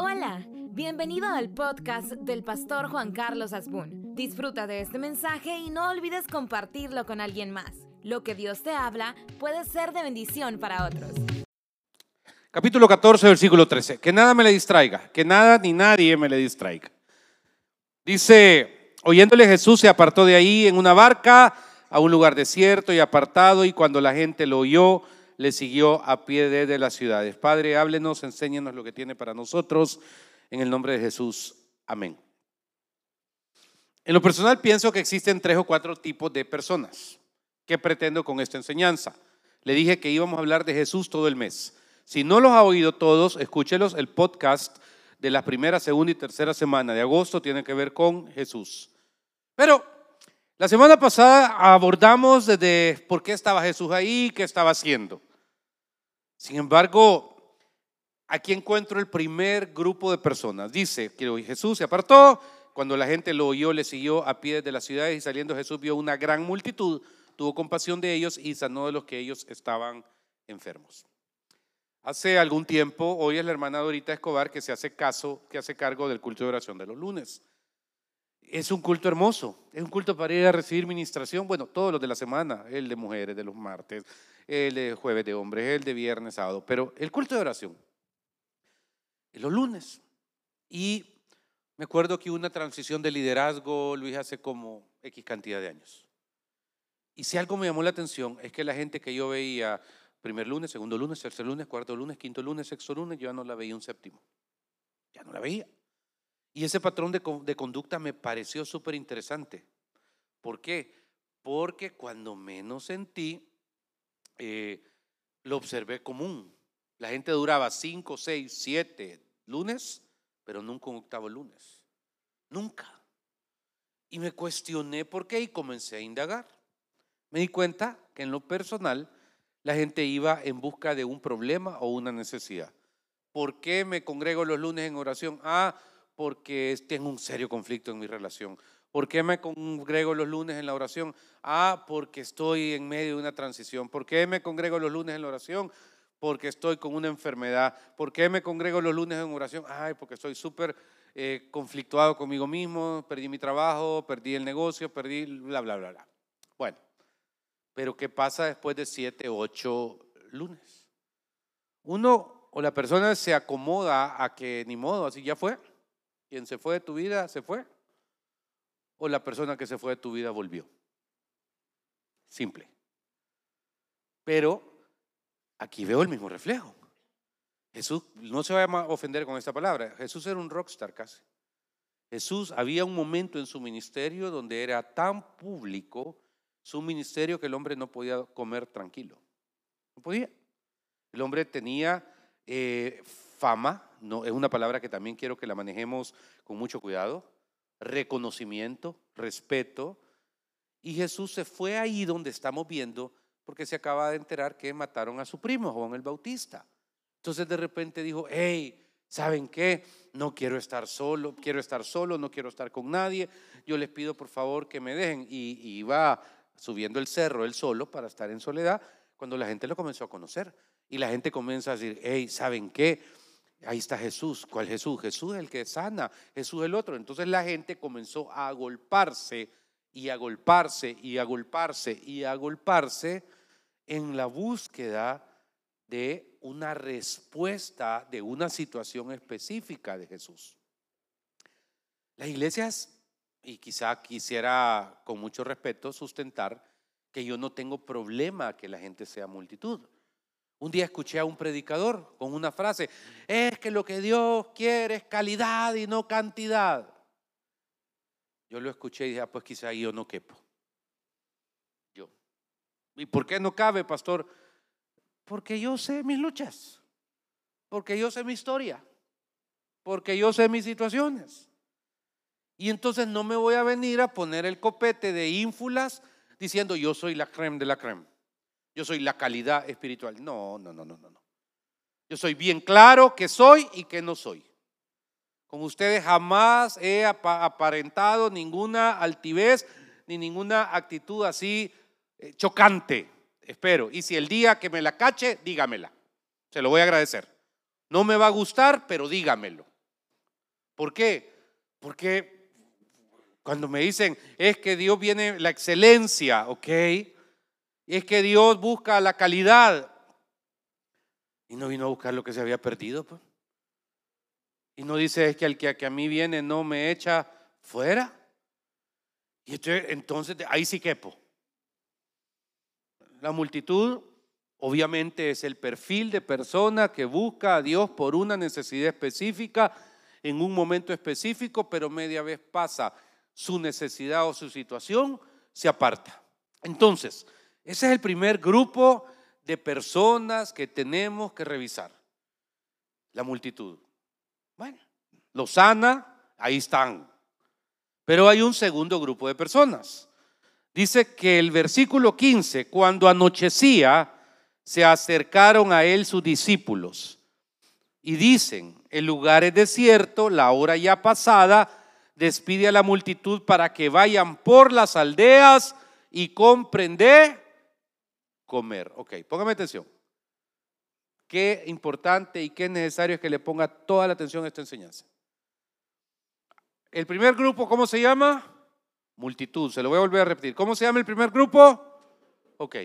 Hola, bienvenido al podcast del pastor Juan Carlos Asbun. Disfruta de este mensaje y no olvides compartirlo con alguien más. Lo que Dios te habla puede ser de bendición para otros. Capítulo 14, versículo 13. Que nada me le distraiga, que nada ni nadie me le distraiga. Dice, oyéndole Jesús se apartó de ahí en una barca a un lugar desierto y apartado y cuando la gente lo oyó, le siguió a pie de las ciudades. Padre, háblenos, enséñanos lo que tiene para nosotros. En el nombre de Jesús. Amén. En lo personal pienso que existen tres o cuatro tipos de personas. ¿Qué pretendo con esta enseñanza? Le dije que íbamos a hablar de Jesús todo el mes. Si no los ha oído todos, escúchelos. El podcast de la primera, segunda y tercera semana de agosto tiene que ver con Jesús. Pero la semana pasada abordamos desde por qué estaba Jesús ahí, qué estaba haciendo. Sin embargo, aquí encuentro el primer grupo de personas. Dice que Jesús se apartó, cuando la gente lo oyó, le siguió a pie de las ciudades y saliendo Jesús vio una gran multitud, tuvo compasión de ellos y sanó de los que ellos estaban enfermos. Hace algún tiempo, hoy es la hermana Dorita Escobar que se hace caso, que hace cargo del culto de oración de los lunes. Es un culto hermoso, es un culto para ir a recibir ministración, bueno, todos los de la semana, el de mujeres, de los martes, el de jueves de hombres, el de viernes, sábado, pero el culto de oración, los lunes. Y me acuerdo que una transición de liderazgo, Luis, hace como X cantidad de años. Y si algo me llamó la atención es que la gente que yo veía primer lunes, segundo lunes, tercer lunes, cuarto lunes, quinto lunes, sexto lunes, yo ya no la veía un séptimo. Ya no la veía. Y ese patrón de, de conducta me pareció súper interesante. ¿Por qué? Porque cuando menos sentí, eh, lo observé común. La gente duraba cinco, seis, siete lunes, pero nunca un octavo lunes. Nunca. Y me cuestioné por qué y comencé a indagar. Me di cuenta que en lo personal la gente iba en busca de un problema o una necesidad. ¿Por qué me congrego los lunes en oración? Ah, porque tengo un serio conflicto en mi relación. ¿Por qué me congrego los lunes en la oración? Ah, porque estoy en medio de una transición. ¿Por qué me congrego los lunes en la oración? Porque estoy con una enfermedad. ¿Por qué me congrego los lunes en oración? Ay, porque estoy súper eh, conflictuado conmigo mismo, perdí mi trabajo, perdí el negocio, perdí bla, bla, bla, bla. Bueno, pero ¿qué pasa después de siete, ocho lunes? Uno o la persona se acomoda a que ni modo, así ya fue. Quien se fue de tu vida, se fue o la persona que se fue de tu vida volvió. Simple. Pero aquí veo el mismo reflejo. Jesús, no se vaya a ofender con esta palabra, Jesús era un rockstar casi. Jesús había un momento en su ministerio donde era tan público su ministerio que el hombre no podía comer tranquilo. No podía. El hombre tenía eh, fama, no, es una palabra que también quiero que la manejemos con mucho cuidado reconocimiento, respeto. Y Jesús se fue ahí donde estamos viendo porque se acaba de enterar que mataron a su primo, Juan el Bautista. Entonces de repente dijo, hey, ¿saben qué? No quiero estar solo, quiero estar solo, no quiero estar con nadie. Yo les pido por favor que me dejen. Y, iba subiendo el cerro él solo para estar en soledad cuando la gente lo comenzó a conocer. Y la gente comienza a decir, hey, ¿saben qué? Ahí está Jesús. ¿Cuál Jesús? Jesús es el que sana, Jesús el otro. Entonces la gente comenzó a agolparse y agolparse y agolparse y agolparse en la búsqueda de una respuesta de una situación específica de Jesús. Las iglesias, y quizá quisiera con mucho respeto sustentar que yo no tengo problema que la gente sea multitud. Un día escuché a un predicador con una frase, es que lo que Dios quiere es calidad y no cantidad. Yo lo escuché y dije, ah, pues quizá yo no quepo. Yo. ¿Y por qué no cabe, pastor? Porque yo sé mis luchas, porque yo sé mi historia, porque yo sé mis situaciones. Y entonces no me voy a venir a poner el copete de ínfulas diciendo yo soy la creme de la creme. Yo soy la calidad espiritual. No, no, no, no, no. Yo soy bien claro que soy y que no soy. Con ustedes jamás he aparentado ninguna altivez ni ninguna actitud así eh, chocante. Espero. Y si el día que me la cache, dígamela. Se lo voy a agradecer. No me va a gustar, pero dígamelo. ¿Por qué? Porque cuando me dicen, es que Dios viene la excelencia, ¿ok? Es que Dios busca la calidad. Y no vino a buscar lo que se había perdido. Pues. Y no dice, es que el que, que a mí viene no me echa fuera. Y entonces ahí sí quepo. La multitud obviamente es el perfil de persona que busca a Dios por una necesidad específica en un momento específico, pero media vez pasa su necesidad o su situación, se aparta. Entonces, ese es el primer grupo de personas que tenemos que revisar. La multitud. Bueno, lo sana, ahí están. Pero hay un segundo grupo de personas. Dice que el versículo 15, cuando anochecía, se acercaron a él sus discípulos y dicen, el lugar es desierto, la hora ya pasada, despide a la multitud para que vayan por las aldeas y comprende comer. Ok, póngame atención. Qué importante y qué necesario es que le ponga toda la atención a esta enseñanza. El primer grupo, ¿cómo se llama? Multitud. Se lo voy a volver a repetir. ¿Cómo se llama el primer grupo? Ok.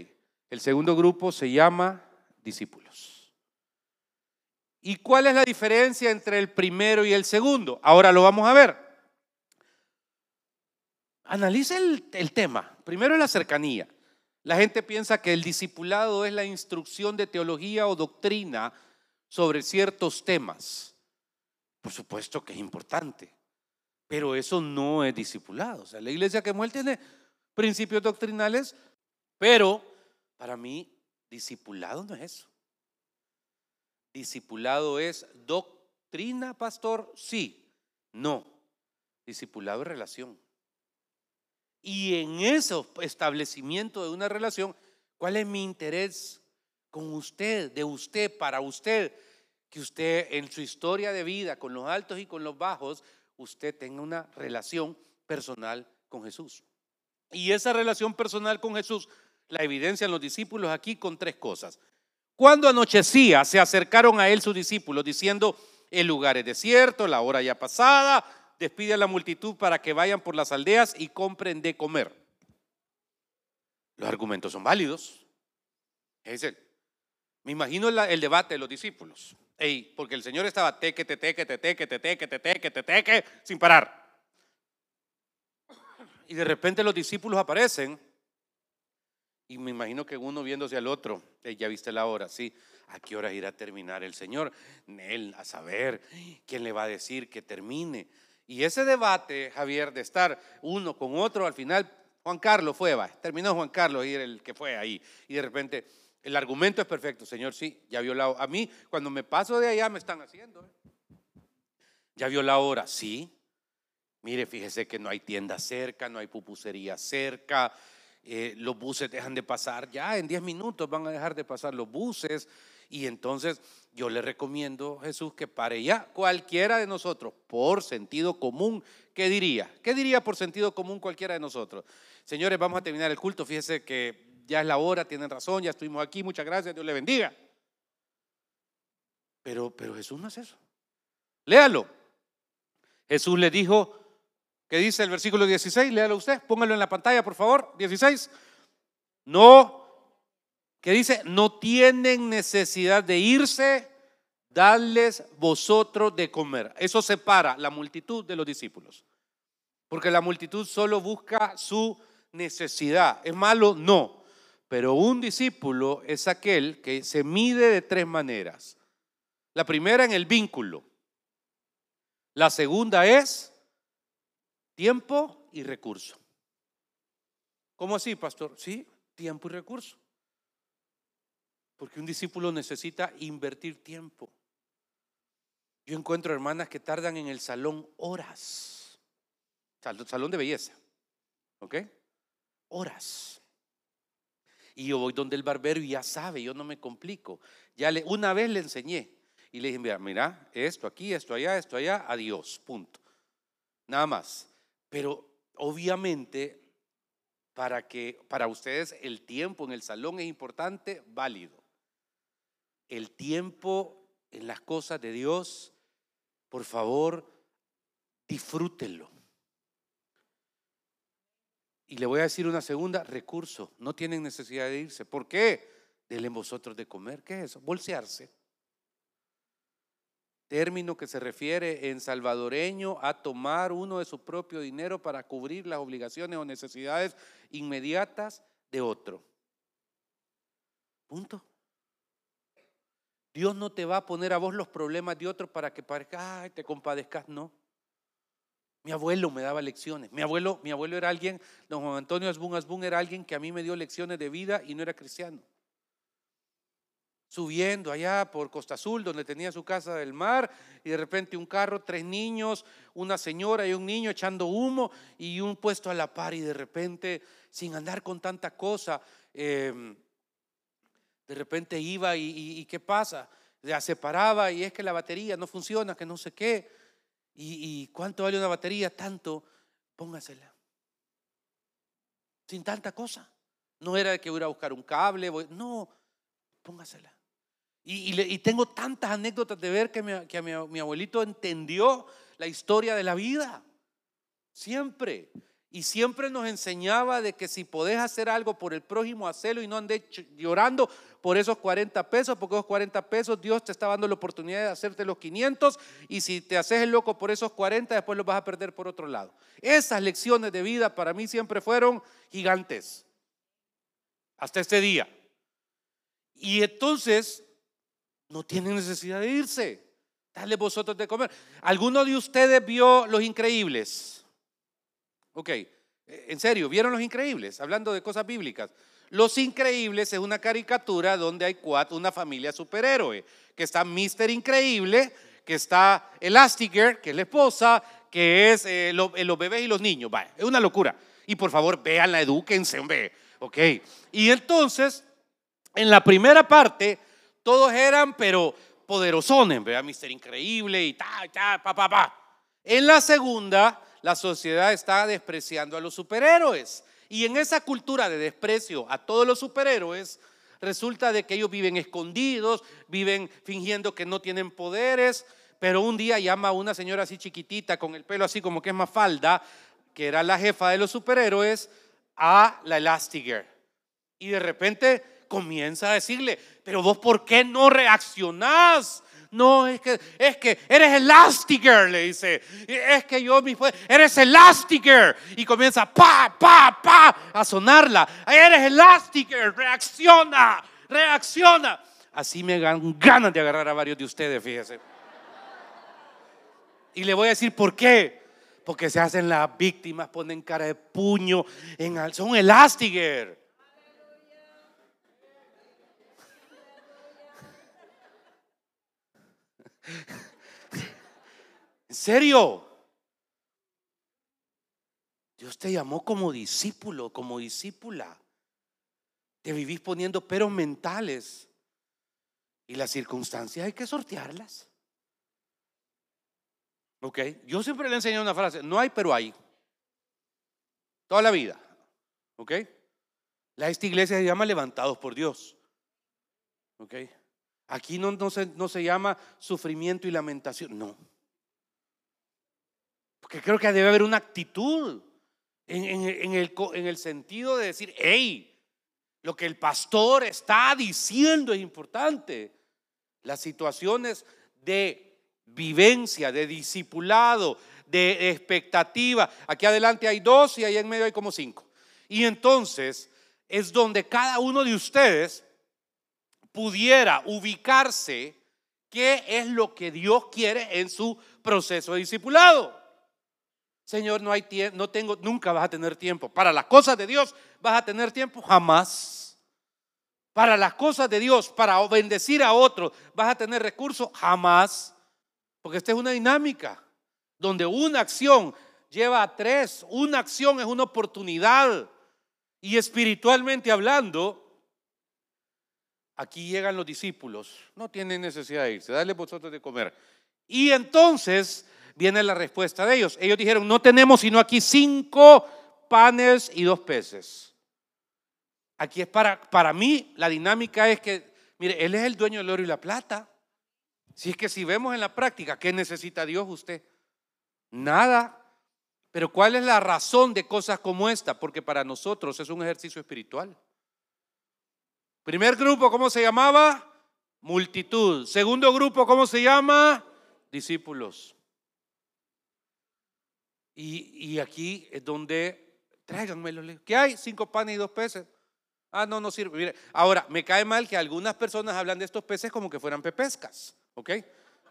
El segundo grupo se llama discípulos. ¿Y cuál es la diferencia entre el primero y el segundo? Ahora lo vamos a ver. Analice el, el tema. Primero es la cercanía. La gente piensa que el discipulado es la instrucción de teología o doctrina sobre ciertos temas. Por supuesto que es importante, pero eso no es discipulado. O sea, la iglesia que muere tiene principios doctrinales, pero para mí discipulado no es eso. Discipulado es doctrina, pastor, sí, no. Discipulado es relación. Y en ese establecimiento de una relación, ¿cuál es mi interés con usted, de usted, para usted? Que usted en su historia de vida, con los altos y con los bajos, usted tenga una relación personal con Jesús. Y esa relación personal con Jesús la evidencia en los discípulos aquí con tres cosas. Cuando anochecía, se acercaron a él sus discípulos diciendo, el lugar es desierto, la hora ya pasada, despide a la multitud para que vayan por las aldeas y compren de comer. Los argumentos son válidos. Es el, me imagino el, debate de los discípulos. Ey, porque el Señor estaba teque, te, teque, te, teque, te, teque, te, teque, te, teque, sin parar. Y de repente los discípulos aparecen y me imagino que uno viéndose al otro, ya viste la hora, sí, ¿a qué hora irá a terminar el Señor? Él, a saber, ¿quién le va a decir que termine? Y ese debate, Javier, de estar uno con otro, al final Juan Carlos fue, va, terminó Juan Carlos y era el que fue ahí. Y de repente, el argumento es perfecto, Señor, sí, ya vio la hora. A mí, cuando me paso de allá, me están haciendo. ¿eh? Ya vio la hora, sí. Mire, fíjese que no hay tienda cerca, no hay pupusería cerca, eh, los buses dejan de pasar, ya en 10 minutos van a dejar de pasar los buses. Y entonces yo le recomiendo, Jesús, que pare ya cualquiera de nosotros, por sentido común, ¿qué diría? ¿Qué diría por sentido común cualquiera de nosotros? Señores, vamos a terminar el culto, fíjese que ya es la hora, tienen razón, ya estuvimos aquí, muchas gracias, Dios le bendiga. Pero, pero Jesús no es eso. Léalo. Jesús le dijo, ¿Qué dice el versículo 16? Léalo usted, póngalo en la pantalla, por favor. 16. No, ¿qué dice? No tienen necesidad de irse, dadles vosotros de comer. Eso separa la multitud de los discípulos. Porque la multitud solo busca su necesidad. ¿Es malo? No. Pero un discípulo es aquel que se mide de tres maneras. La primera en el vínculo. La segunda es Tiempo y recurso. ¿Cómo así, pastor? Sí, tiempo y recurso. Porque un discípulo necesita invertir tiempo. Yo encuentro hermanas que tardan en el salón horas. Salón de belleza. ¿Ok? Horas. Y yo voy donde el barbero y ya sabe, yo no me complico. Ya le, una vez le enseñé y le dije, mira, mira, esto aquí, esto allá, esto allá, adiós, punto. Nada más. Pero obviamente para que para ustedes el tiempo en el salón es importante, válido. El tiempo en las cosas de Dios, por favor, disfrútenlo. Y le voy a decir una segunda, recurso. No tienen necesidad de irse. ¿Por qué? Denle vosotros de comer. ¿Qué es eso? Bolsearse. Término que se refiere en salvadoreño a tomar uno de su propio dinero para cubrir las obligaciones o necesidades inmediatas de otro. Punto. Dios no te va a poner a vos los problemas de otro para que parezca, ay, te compadezcas, no. Mi abuelo me daba lecciones. Mi abuelo, mi abuelo era alguien, don Juan Antonio Asbun Asbun era alguien que a mí me dio lecciones de vida y no era cristiano. Subiendo allá por Costa Azul, donde tenía su casa del mar, y de repente un carro, tres niños, una señora y un niño echando humo y un puesto a la par, y de repente, sin andar con tanta cosa, em, de repente iba y, ¿qué pasa? Ya se paraba y es que la batería no funciona, que no sé qué ¿Y, cuánto vale una batería? Tanto, póngasela. Sin tanta cosa. No era que voy a buscar un cable, no, póngasela. Y, tengo tantas anécdotas de ver que, que mi abuelito entendió la historia de la vida. Siempre. Y siempre nos enseñaba de que si podés hacer algo por el prójimo, hacelo y no andes llorando por esos 40 pesos, porque esos 40 pesos Dios te está dando la oportunidad de hacerte los 500 y si te haces el loco por esos 40, después los vas a perder por otro lado. Esas lecciones de vida para mí siempre fueron gigantes. Hasta este día. Y entonces no tienen necesidad de irse. Dale vosotros de comer. ¿Alguno de ustedes vio Los Increíbles? Ok, eh, en serio, ¿vieron Los Increíbles? Hablando de cosas bíblicas. Los Increíbles es una caricatura donde hay cuatro, una familia superhéroe, que está Mister Increíble, que está Elastigirl, que es la esposa, que es eh, eh, los bebés y los niños. Vale, es una locura. Y por favor, véanla, edúquense, hombre. Ok. Y entonces, en la primera parte, todos eran, pero poderosones, ¿verdad? Mister Increíble y ta, ta, pa, pa, pa. En la segunda, la sociedad está despreciando a los superhéroes. Y en esa cultura de desprecio a todos los superhéroes, resulta de que ellos viven escondidos, viven fingiendo que no tienen poderes, pero un día llama a una señora así chiquitita, con el pelo así como que es más falda, que era la jefa de los superhéroes, a la Elastigirl. Y de repente comienza a decirle, pero vos por qué no reaccionás? No, es que, es que eres Elastigirl, le dice. Es que yo mi eres Elastigirl. Y comienza pa, pa, pa a sonarla. Eres Elastigirl, reacciona, reacciona. Así me dan ganas de agarrar a varios de ustedes, fíjese. Y le voy a decir por qué. Porque se hacen las víctimas, ponen cara de puño, en, son Elastigirl. ¿En serio? Dios te llamó como discípulo, como discípula. Te vivís poniendo peros mentales. Y las circunstancias hay que sortearlas. Ok, yo siempre le enseño una frase, no hay pero hay. Toda la vida. Ok. La esta iglesia se llama levantados por Dios. Ok. Aquí no, se llama sufrimiento y lamentación, no. Porque creo que debe haber una actitud en, el, en el sentido de decir, hey, lo que el pastor está diciendo es importante. Las situaciones de vivencia, de discipulado, de expectativa. Aquí adelante hay dos y ahí en medio hay como cinco. Y entonces es donde cada uno de ustedes pudiera ubicarse qué es lo que Dios quiere en su proceso de discipulado. Señor, no hay no tengo, nunca vas a tener tiempo. Para las cosas de Dios, ¿vas a tener tiempo? Jamás. Para las cosas de Dios, para bendecir a otros, ¿vas a tener recursos? Jamás. Porque esta es una dinámica donde una acción lleva a tres. Una acción es una oportunidad. Y espiritualmente hablando, Aquí llegan los discípulos, no tienen necesidad de irse, dale vosotros de comer. Y entonces viene la respuesta de ellos. Ellos dijeron, no tenemos sino aquí cinco panes y dos peces. Aquí es para, para mí, la dinámica es que, mire, Él es el dueño del oro y la plata. Si es que si vemos en la práctica, ¿qué necesita Dios usted? Nada. Pero ¿cuál es la razón de cosas como esta? Porque para nosotros es un ejercicio espiritual. Primer grupo, ¿cómo se llamaba? Multitud. Segundo grupo, ¿cómo se llama? Discípulos. Y, aquí es donde, tráiganmelo. ¿Qué hay? Cinco panes y dos peces. Ah, no, no sirve. Ahora, me cae mal que algunas personas hablan de estos peces como que fueran pepescas. ¿Ok?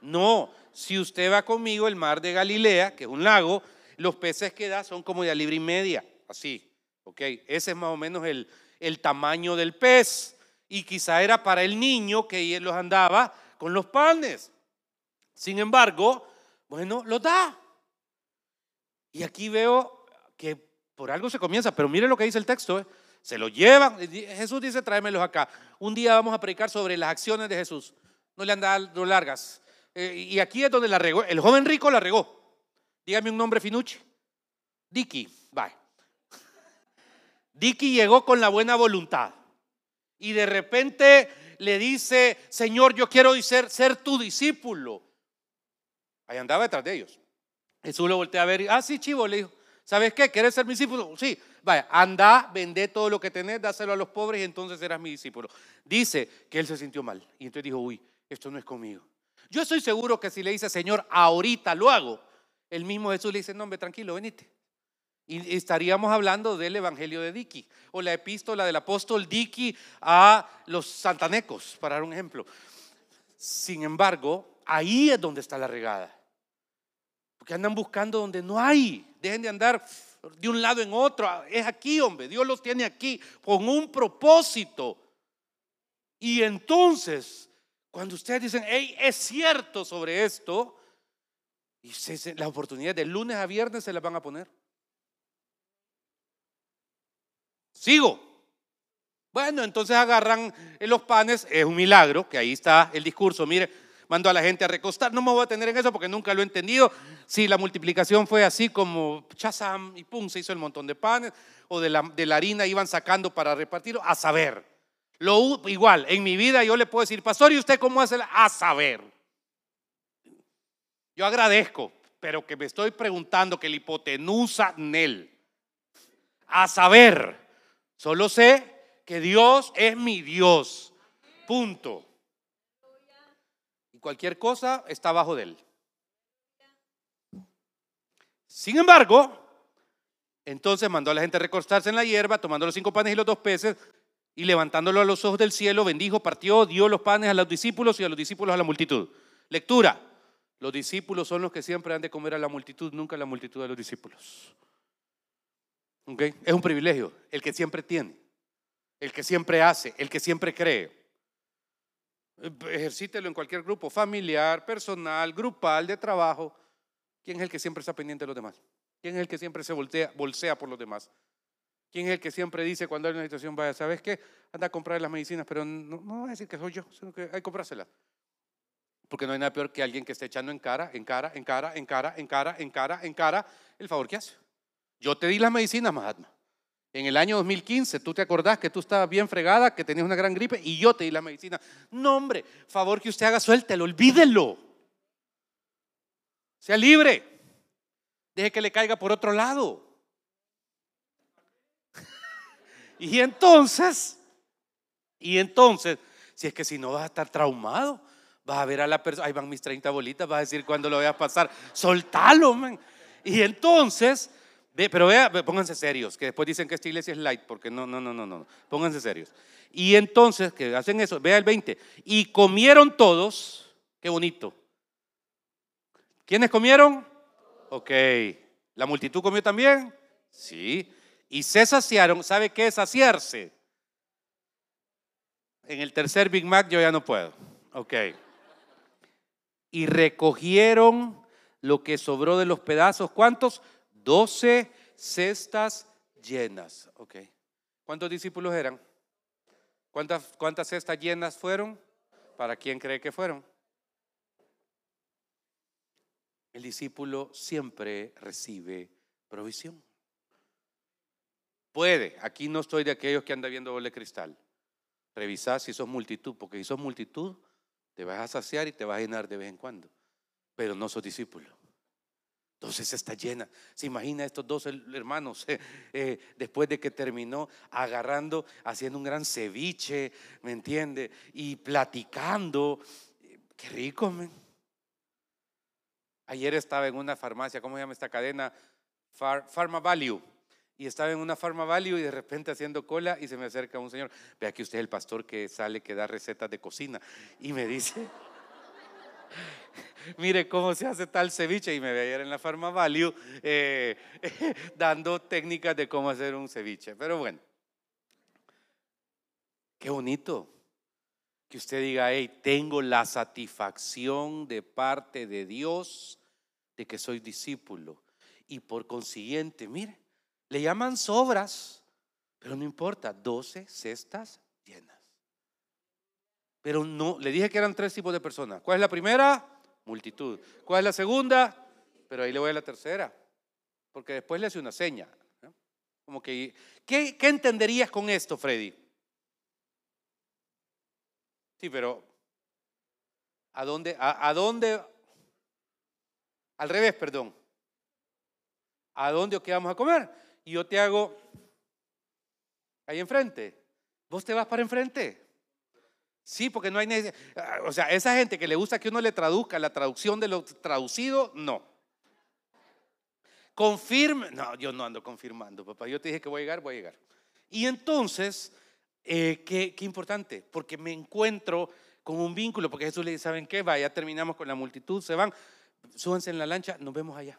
No, si usted va conmigo, el mar de Galilea, que es un lago, los peces que da son como de a y media, así. ¿Ok? Ese es más o menos el, el tamaño del pez. Y quizá era para el niño que los andaba con los panes. Sin embargo, bueno, los da. Y aquí veo que por algo se comienza, pero mire lo que dice el texto. ¿eh? Se lo llevan. Jesús dice, tráemelos acá. Un día vamos a predicar sobre las acciones de Jesús. No le han dado largas. Eh, y aquí es donde la regó. El joven rico la regó. Dígame un nombre finuche. Dicky, bye. Dicky llegó con la buena voluntad. Y de repente le dice, Señor, yo quiero ser, ser tu discípulo. Ahí andaba detrás de ellos. Jesús lo voltea a ver ah, sí, chivo, le dijo, ¿sabes qué? ¿Quieres ser mi discípulo? Sí, vaya, anda, vende todo lo que tenés, dáselo a los pobres y entonces serás mi discípulo. Dice que él se sintió mal y entonces dijo, uy, esto no es conmigo. Yo estoy seguro que si le dice, Señor, ahorita lo hago, el mismo Jesús le dice, no, hombre, tranquilo, venite. Y estaríamos hablando del Evangelio de Dicky o la epístola del apóstol Dicky a los santanecos, para dar un ejemplo. Sin embargo, ahí es donde está la regada. Porque andan buscando donde no hay. Dejen de andar de un lado en otro. Es aquí, hombre. Dios los tiene aquí con un propósito. Y entonces, cuando ustedes dicen, hey, es cierto sobre esto, las oportunidades de lunes a viernes se las van a poner. Sigo. Bueno, entonces agarran los panes, es un milagro, que ahí está el discurso. Mire, mando a la gente a recostar. No me voy a tener en eso porque nunca lo he entendido. Si la multiplicación fue así como chazam y pum, se hizo el montón de panes, o de la, de la harina iban sacando para repartirlo, a saber. Lo, igual, en mi vida yo le puedo decir, pastor, ¿y usted cómo hace? A saber. Yo agradezco, pero que me estoy preguntando que la hipotenusa Nel. A saber, solo sé que Dios es mi Dios. Punto cualquier cosa está abajo de él. Sin embargo, entonces mandó a la gente a recostarse en la hierba, tomando los cinco panes y los dos peces, y levantándolo a los ojos del cielo, bendijo, partió, dio los panes a los discípulos y a los discípulos a la multitud. Lectura. Los discípulos son los que siempre han de comer a la multitud, nunca a la multitud de los discípulos. Es un privilegio, el que siempre tiene, el que siempre hace, el que siempre cree. Ejercítelo en cualquier grupo, familiar, personal, grupal, de trabajo. ¿Quién es el que siempre está pendiente de los demás? ¿Quién es el que siempre se voltea, bolsea por los demás? ¿Quién es el que siempre dice cuando hay una situación, vaya, ¿sabes qué? Anda a comprar las medicinas, pero no, no va a decir que soy yo, sino que hay que comprárselas. Porque no hay nada peor que alguien que esté echando en cara, en cara, en cara, en cara, en cara, en cara, en cara, el favor que hace. Yo te di las medicinas, Mahatma. En el año 2015, tú te acordás que tú estabas bien fregada, que tenías una gran gripe y yo te di la medicina. No, hombre, favor que usted haga, suéltelo, olvídelo. Sea libre. Deje que le caiga por otro lado. y entonces, y entonces, si es que si no vas a estar traumado, vas a ver a la persona, ahí van mis 30 bolitas, vas a decir cuándo lo a pasar, soltalo, man. Y entonces pero vea, pónganse serios, que después dicen que esta iglesia es light, porque no, no, no, no, no, pónganse serios. Y entonces, que hacen eso, vea el 20, y comieron todos, qué bonito. ¿Quiénes comieron? Ok, ¿la multitud comió también? Sí, y se saciaron, ¿sabe qué es saciarse? En el tercer Big Mac yo ya no puedo, ok. Y recogieron lo que sobró de los pedazos, ¿cuántos? Doce cestas llenas. ¿Cuántos discípulos eran? ¿Cuántas, ¿Cuántas cestas llenas fueron? ¿Para quién cree que fueron? El discípulo siempre recibe provisión. Puede, aquí no estoy de aquellos que andan viendo doble cristal. Revisar si sos multitud, porque si sos multitud, te vas a saciar y te vas a llenar de vez en cuando. Pero no sos discípulo. Entonces está llena. Se imagina estos dos hermanos eh, después de que terminó agarrando, haciendo un gran ceviche, ¿me entiende? Y platicando. Qué rico, men. Ayer estaba en una farmacia, ¿cómo se llama esta cadena? Pharma Value. Y estaba en una Pharma Value y de repente haciendo cola y se me acerca un señor. Vea que usted es el pastor que sale, que da recetas de cocina. Y me dice, mire cómo se hace tal ceviche y me veía en la Pharma Value eh, dando técnicas de cómo hacer un ceviche. Pero bueno, qué bonito que usted diga, hey, tengo la satisfacción de parte de Dios de que soy discípulo. Y por consiguiente, mire, le llaman sobras, pero no importa, 12 cestas llenas. Pero no, le dije que eran tres tipos de personas. ¿Cuál es la primera? Multitud. ¿Cuál es la segunda? Pero ahí le voy a la tercera, porque después le hace una seña. Como que, ¿qué, entenderías con esto, Freddy? Sí, pero ¿a dónde, a, dónde, al revés, perdón, ¿a dónde o qué vamos a comer? Y yo te hago ahí enfrente. Vos te vas para enfrente. Sí, porque no hay necesidad. Ah, o sea, esa gente que le gusta que uno le traduzca la traducción de lo traducido, no. Confirme. No, yo no ando confirmando, papá. Yo te dije que voy a llegar, voy a llegar. Y entonces, eh, qué, qué importante, porque me encuentro con un vínculo, porque Jesús le dice, ¿saben qué? Va, ya terminamos con la multitud, se van, súbanse en la lancha, nos vemos allá.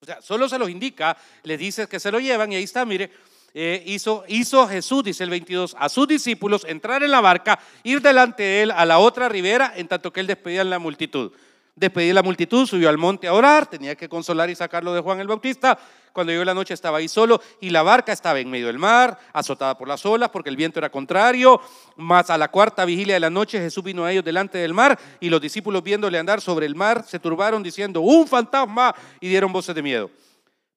O sea, solo se los indica, les dice que se lo llevan y ahí está, mire, eh, hizo, Jesús, dice el 22, a sus discípulos entrar en la barca, ir delante de él a la otra ribera, en tanto que él despedía a la multitud. Despedía a la multitud, subió al monte a orar, tenía que consolar y sacarlo de Juan el Bautista. Cuando llegó la noche estaba ahí solo y la barca estaba en medio del mar, azotada por las olas porque el viento era contrario. Más a la cuarta vigilia de la noche Jesús vino a ellos delante del mar y los discípulos viéndole andar sobre el mar se turbaron diciendo, un fantasma y dieron voces de miedo.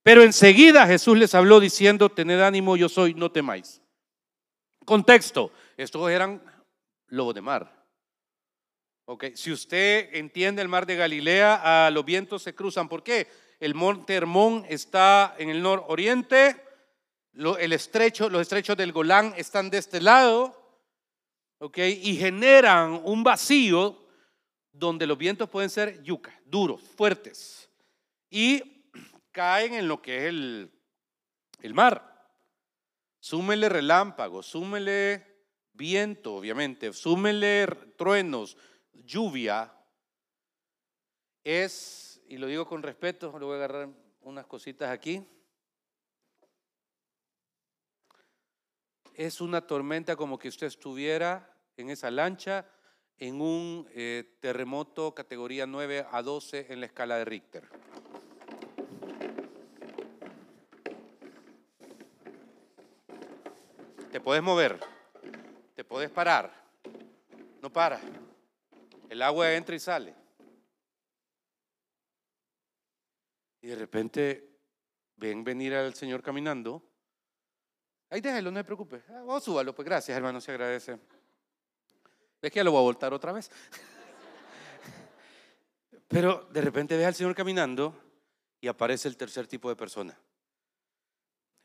Pero enseguida Jesús les habló diciendo, tened ánimo, yo soy, no temáis. Contexto, estos eran lobos de mar. Okay. Si usted entiende el mar de Galilea, los vientos se cruzan. ¿Por qué? El monte Hermón está en el nororiente, el estrecho, los estrechos del Golán están de este lado, okay, y generan un vacío donde los vientos pueden ser yuca, duros, fuertes. Y caen en lo que es el, el mar. Súmele relámpagos, súmele viento, obviamente, súmele truenos, lluvia. Es, y lo digo con respeto, le voy a agarrar unas cositas aquí. Es una tormenta como que usted estuviera en esa lancha en un eh, terremoto categoría 9 a 12 en la escala de Richter. Puedes mover, te puedes parar, no para. El agua entra y sale. Y de repente ven venir al Señor caminando. Ahí déjelo, no se preocupe. Ah, vamos, súbalo, pues gracias, hermano, se agradece. Ves que ya lo voy a voltar otra vez. Pero de repente ve al Señor caminando y aparece el tercer tipo de persona.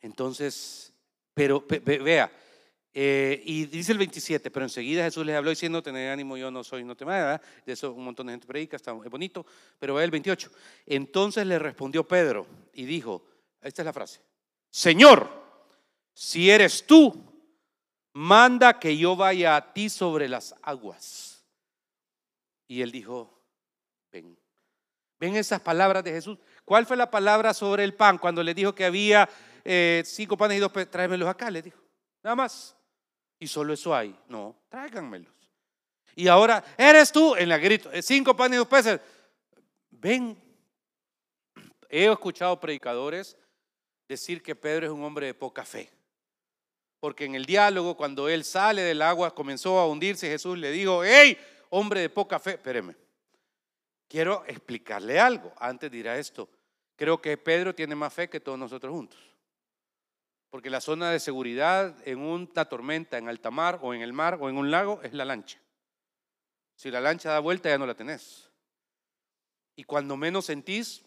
Entonces pero vea, eh, y dice el 27, pero enseguida Jesús les habló diciendo, tener ánimo, yo no soy, no te ¿verdad? De eso un montón de gente predica, está bonito, pero ve el 28. Entonces le respondió Pedro y dijo, esta es la frase, Señor, si eres tú, manda que yo vaya a ti sobre las aguas. Y él dijo, ven. ¿Ven esas palabras de Jesús? ¿Cuál fue la palabra sobre el pan cuando le dijo que había eh, cinco panes y dos peces, tráemelos acá, le dijo. Nada más. Y solo eso hay. No, tráiganmelos. Y ahora, eres tú en la grito, eh, cinco panes y dos peces. Ven. He escuchado predicadores decir que Pedro es un hombre de poca fe. Porque en el diálogo, cuando él sale del agua, comenzó a hundirse, Jesús le dijo, hey, hombre de poca fe, espéreme. Quiero explicarle algo. Antes dirá esto. Creo que Pedro tiene más fe que todos nosotros juntos. Porque la zona de seguridad en una tormenta en alta mar o en el mar o en un lago es la lancha. Si la lancha da vuelta ya no la tenés. Y cuando menos sentís,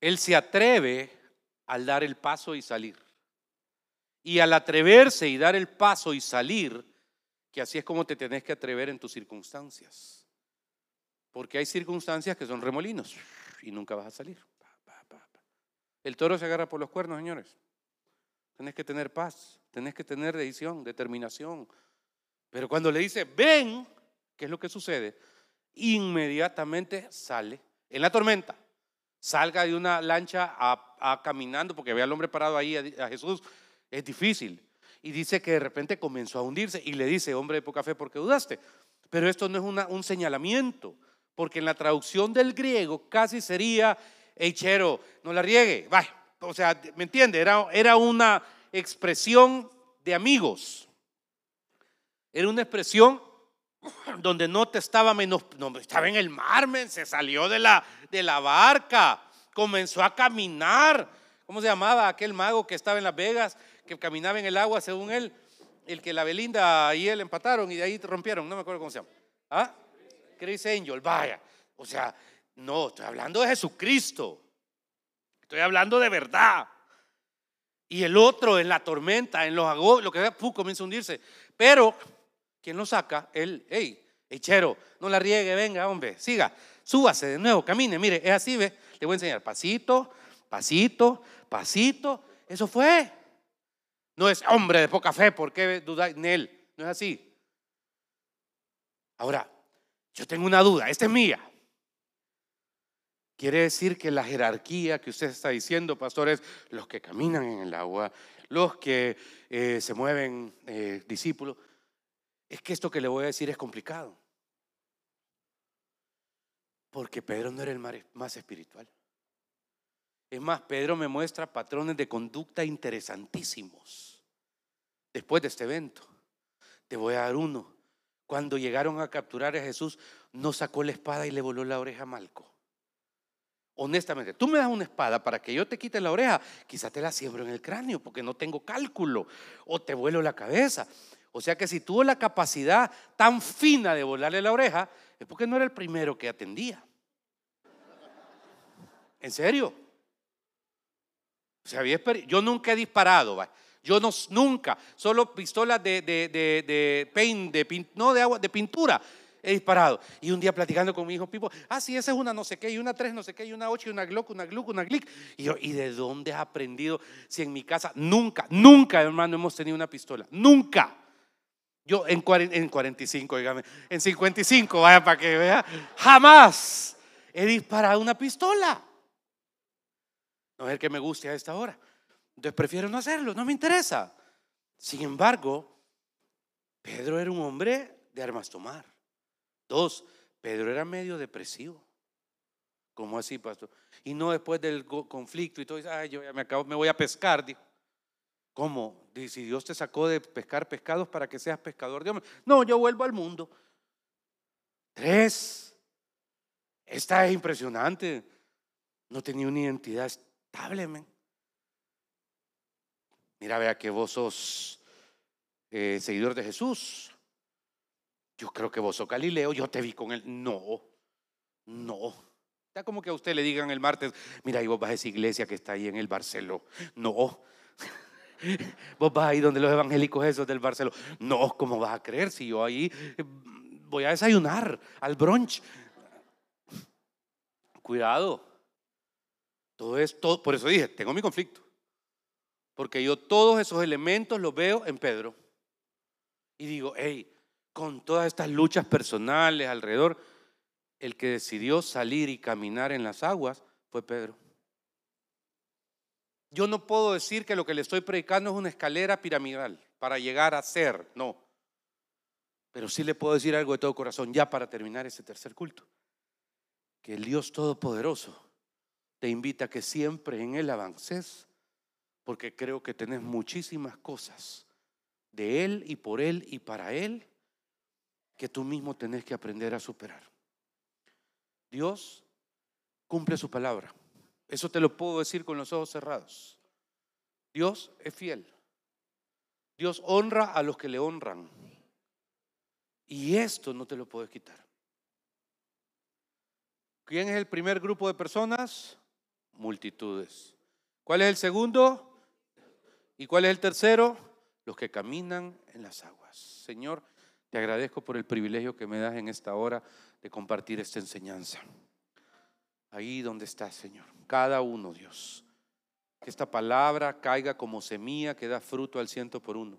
Él se atreve al dar el paso y salir. Y al atreverse y dar el paso y salir, que así es como te tenés que atrever en tus circunstancias. Porque hay circunstancias que son remolinos y nunca vas a salir. El toro se agarra por los cuernos, señores. Tenés que tener paz, tenés que tener decisión, determinación. Pero cuando le dice, ven, ¿qué es lo que sucede? Inmediatamente sale en la tormenta. Salga de una lancha a, caminando, porque ve al hombre parado ahí, a, Jesús. Es difícil. Y dice que de repente comenzó a hundirse y le dice, hombre de poca fe, ¿por qué dudaste? Pero esto no es un señalamiento, porque en la traducción del griego casi sería chero, no la riegue. O sea, ¿me entiende? Era, era una expresión de amigos. Era una expresión donde no te estaba menos, no, estaba en el mar, se salió de la, de la barca, comenzó a caminar. ¿Cómo se llamaba aquel mago que estaba en Las Vegas, que caminaba en el agua según él? El que la Belinda y él empataron y de ahí rompieron, no me acuerdo cómo se llama. ¿Ah? Chris Angel, vaya. O sea, no, estoy hablando de Jesucristo. Estoy hablando de verdad. Y el otro en la tormenta, en los agos, lo que sea, comienza a hundirse. Pero, ¿quién lo saca? Él, hey, echero, no la riegue, venga, hombre, siga, súbase de nuevo, camine, mire, es así, ve, le voy a enseñar, pasito, pasito, pasito, eso fue. No es hombre de poca fe, ¿por qué dudáis en él? No es así. Ahora, yo tengo una duda, esta es mía. Quiere decir que la jerarquía que usted está diciendo, pastor, es los que caminan en el agua, los que eh, se mueven eh, discípulos. Es que esto que le voy a decir es complicado. Porque Pedro no era el más espiritual. Es más, Pedro me muestra patrones de conducta interesantísimos. Después de este evento, te voy a dar uno. Cuando llegaron a capturar a Jesús, no sacó la espada y le voló la oreja a Malco. Honestamente, tú me das una espada para que yo te quite la oreja, quizá te la siembro en el cráneo porque no tengo cálculo o te vuelo la cabeza. O sea que si tuvo la capacidad tan fina de volarle la oreja, es porque no era el primero que atendía. ¿En serio? O sea, yo nunca he disparado, yo no, nunca, solo pistolas de, de, de, de paint, no de agua, de pintura he disparado. Y un día platicando con mi hijo Pipo, ah, sí, esa es una no sé qué, y una tres no sé qué, y una ocho, y una Glock, una Glock, una Glick. Y yo, ¿y de dónde has aprendido si en mi casa nunca, nunca, hermano, hemos tenido una pistola? Nunca. Yo en, en 45, dígame, en 55, vaya para que vea, jamás he disparado una pistola. No es el que me guste a esta hora. Entonces prefiero no hacerlo, no me interesa. Sin embargo, Pedro era un hombre de armas tomar. Dos, Pedro era medio depresivo. ¿Cómo así, pastor? Y no después del conflicto y todo, ay, yo ya me acabo, me voy a pescar. Dijo. ¿Cómo? Si Dios te sacó de pescar pescados para que seas pescador de hombres. No, yo vuelvo al mundo. Tres. Esta es impresionante. No tenía una identidad estable, Mira, vea que vos sos eh, seguidor de Jesús. Yo creo que vos sos Galileo, yo te vi con él. No, no. Está como que a usted le digan el martes, mira, y vos vas a esa iglesia que está ahí en el Barceló. No. Vos vas ahí donde los evangélicos esos del Barceló. No, ¿cómo vas a creer si yo ahí eh, voy a desayunar al brunch? Cuidado. Todo esto, por eso dije, tengo mi conflicto. Porque yo todos esos elementos los veo en Pedro. Y digo, hey, con todas estas luchas personales alrededor, el que decidió salir y caminar en las aguas fue Pedro. Yo no puedo decir que lo que le estoy predicando es una escalera piramidal para llegar a ser, no. Pero sí le puedo decir algo de todo corazón, ya para terminar ese tercer culto, que el Dios Todopoderoso te invita a que siempre en Él avances, porque creo que tenés muchísimas cosas de Él y por Él y para Él que tú mismo tenés que aprender a superar. Dios cumple su palabra. Eso te lo puedo decir con los ojos cerrados. Dios es fiel. Dios honra a los que le honran. Y esto no te lo puedes quitar. ¿Quién es el primer grupo de personas? multitudes. ¿Cuál es el segundo? ¿Y cuál es el tercero? Los que caminan en las aguas. Señor, te agradezco por el privilegio que me das en esta hora de compartir esta enseñanza. Ahí donde estás, Señor. Cada uno, Dios. Que esta palabra caiga como semilla que da fruto al ciento por uno.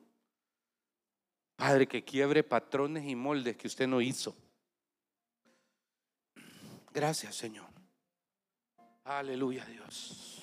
Padre, que quiebre patrones y moldes que usted no hizo. Gracias, Señor. Aleluya, Dios.